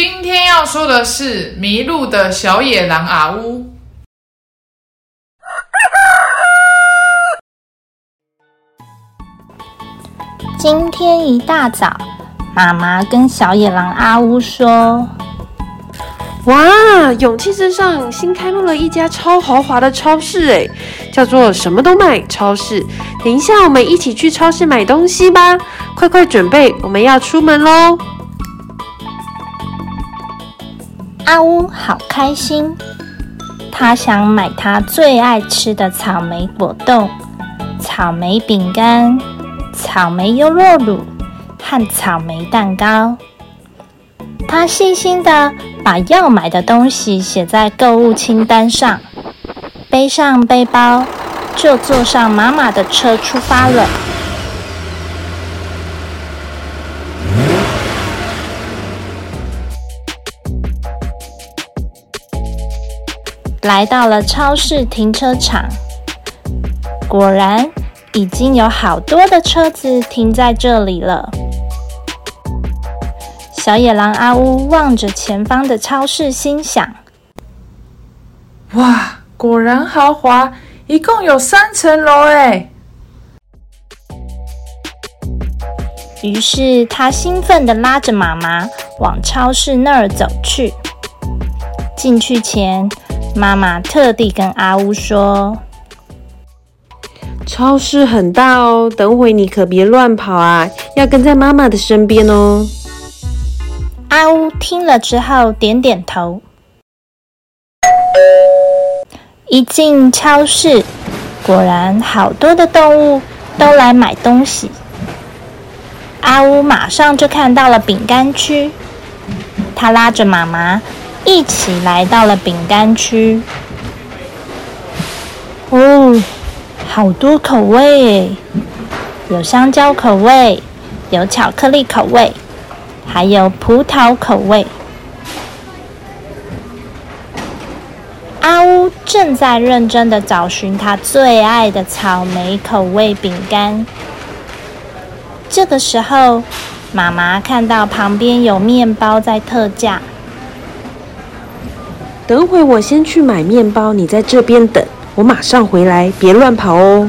今天要说的是迷路的小野狼阿乌。今天一大早，妈妈跟小野狼阿乌说：“哇，勇气镇上新开幕了一家超豪华的超市，哎，叫做什么都卖超市。等一下，我们一起去超市买东西吧！快快准备，我们要出门喽！”阿乌好开心，他想买他最爱吃的草莓果冻、草莓饼干、草莓优酪乳和草莓蛋糕。他细心的把要买的东西写在购物清单上，背上背包，就坐上妈妈的车出发了。来到了超市停车场，果然已经有好多的车子停在这里了。小野狼阿乌望着前方的超市，心想：“哇，果然豪华，一共有三层楼哎！”于是他兴奋地拉着妈妈往超市那儿走去。进去前，妈妈特地跟阿乌说：“超市很大哦，等会你可别乱跑啊，要跟在妈妈的身边哦。”阿乌听了之后点点头。一进超市，果然好多的动物都来买东西。阿乌马上就看到了饼干区，他拉着妈妈。一起来到了饼干区。哦，好多口味，有香蕉口味，有巧克力口味，还有葡萄口味。阿乌正在认真的找寻他最爱的草莓口味饼干。这个时候，妈妈看到旁边有面包在特价。等会我先去买面包，你在这边等，我马上回来，别乱跑哦。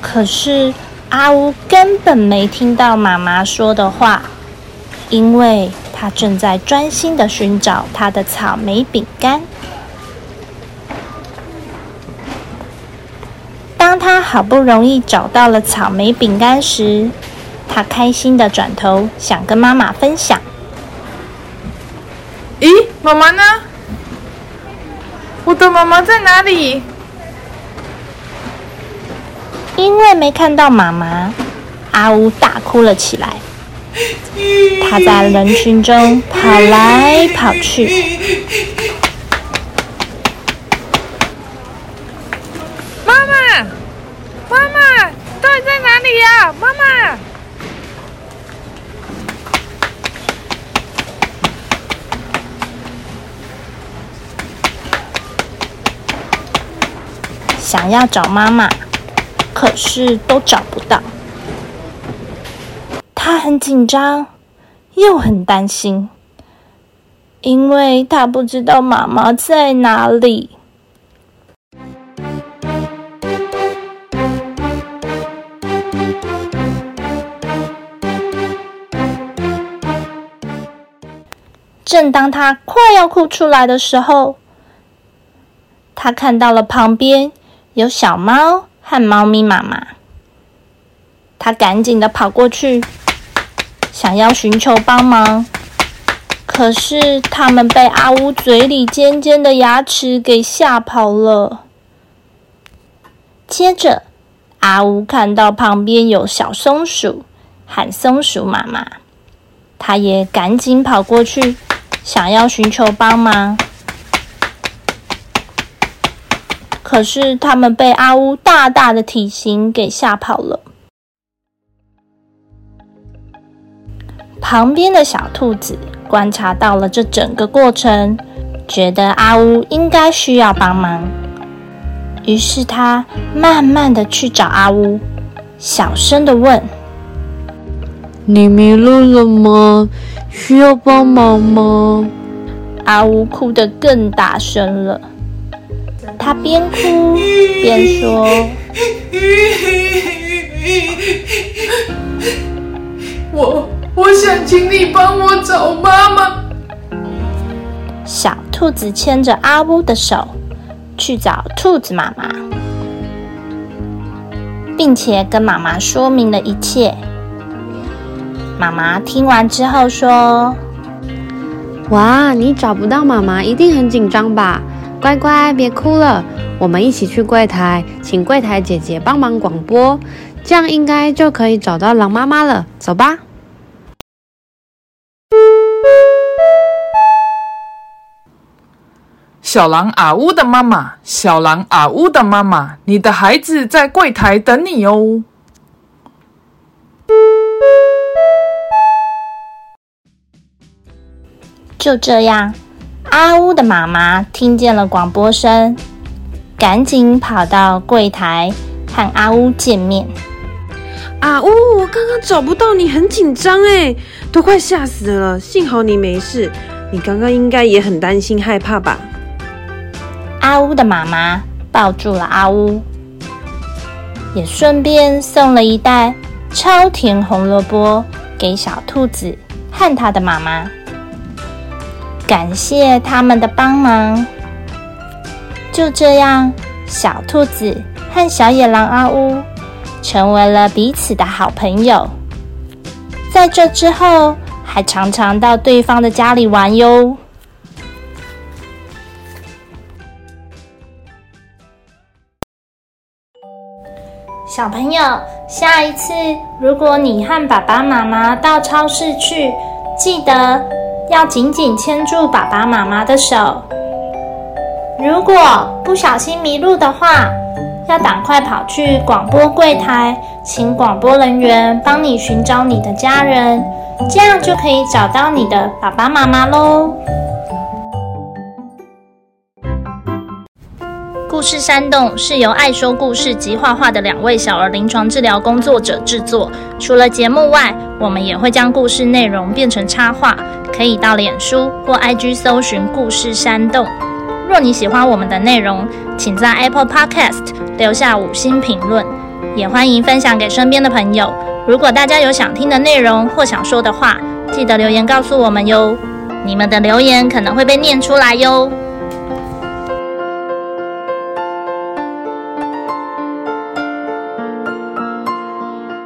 可是阿乌根本没听到妈妈说的话，因为他正在专心的寻找他的草莓饼干。当他好不容易找到了草莓饼干时，他开心的转头想跟妈妈分享。咦，妈妈呢？我的妈妈在哪里？因为没看到妈妈，阿乌大哭了起来。他在人群中跑来跑去。妈妈，妈妈，到底在哪里呀？妈妈！想要找妈妈，可是都找不到。他很紧张，又很担心，因为他不知道妈妈在哪里。正当他快要哭出来的时候，他看到了旁边。有小猫和猫咪妈妈，他赶紧的跑过去，想要寻求帮忙。可是他们被阿乌嘴里尖尖的牙齿给吓跑了。接着，阿乌看到旁边有小松鼠喊松鼠妈妈，他也赶紧跑过去，想要寻求帮忙。可是他们被阿乌大大的体型给吓跑了。旁边的小兔子观察到了这整个过程，觉得阿乌应该需要帮忙，于是他慢慢的去找阿乌，小声的问：“你迷路了吗？需要帮忙吗？”阿乌哭得更大声了。他边哭边说：“我我想请你帮我找妈妈。”小兔子牵着阿乌的手去找兔子妈妈，并且跟妈妈说明了一切。妈妈听完之后说：“哇，你找不到妈妈，一定很紧张吧？”乖乖，别哭了，我们一起去柜台，请柜台姐姐帮忙广播，这样应该就可以找到狼妈妈了。走吧。小狼阿乌的妈妈，小狼阿乌的妈妈，你的孩子在柜台等你哦。就这样。阿乌的妈妈听见了广播声，赶紧跑到柜台和阿乌见面。阿乌，我刚刚找不到你，很紧张哎，都快吓死了。幸好你没事，你刚刚应该也很担心害怕吧？阿乌的妈妈抱住了阿乌，也顺便送了一袋超甜红萝卜给小兔子和它的妈妈。感谢他们的帮忙。就这样，小兔子和小野狼阿乌成为了彼此的好朋友。在这之后，还常常到对方的家里玩哟。小朋友，下一次如果你和爸爸妈妈到超市去，记得。要紧紧牵住爸爸妈妈的手。如果不小心迷路的话，要赶快跑去广播柜台，请广播人员帮你寻找你的家人，这样就可以找到你的爸爸妈妈喽。故事山洞是由爱说故事及画画的两位小儿临床治疗工作者制作。除了节目外，我们也会将故事内容变成插画，可以到脸书或 IG 搜寻“故事山洞”。若你喜欢我们的内容，请在 Apple Podcast 留下五星评论，也欢迎分享给身边的朋友。如果大家有想听的内容或想说的话，记得留言告诉我们哟。你们的留言可能会被念出来哟。